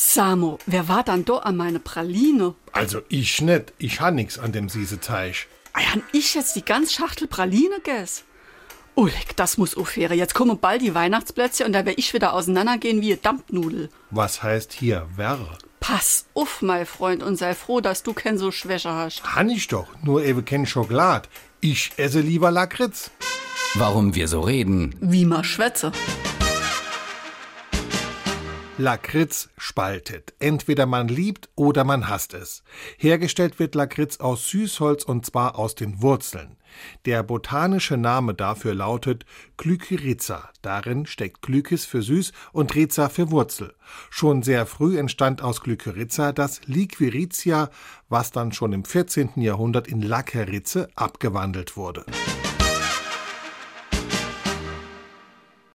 Samo, wer war dann do an meine Praline? Also ich nicht. Ich ha nix an dem Sieseteich. Ah, han ich jetzt die ganz Schachtel Praline gess? Ulrich, das muss aufhören. Jetzt kommen bald die Weihnachtsplätze und da wär ich wieder auseinandergehen wie eine Dampfnudel. Was heißt hier wer? Pass auf, mein Freund, und sei froh, dass du kein so Schwäche hast. Han ich doch. Nur eben kein Schokolad. Ich esse lieber Lakritz. Warum wir so reden. Wie ma schwätze. Lakritz spaltet. Entweder man liebt oder man hasst es. Hergestellt wird Lakritz aus Süßholz und zwar aus den Wurzeln. Der botanische Name dafür lautet Glykyriza. Darin steckt Glykis für süß und Riza für Wurzel. Schon sehr früh entstand aus Glykyriza das Liquiritia, was dann schon im 14. Jahrhundert in Lackerize abgewandelt wurde.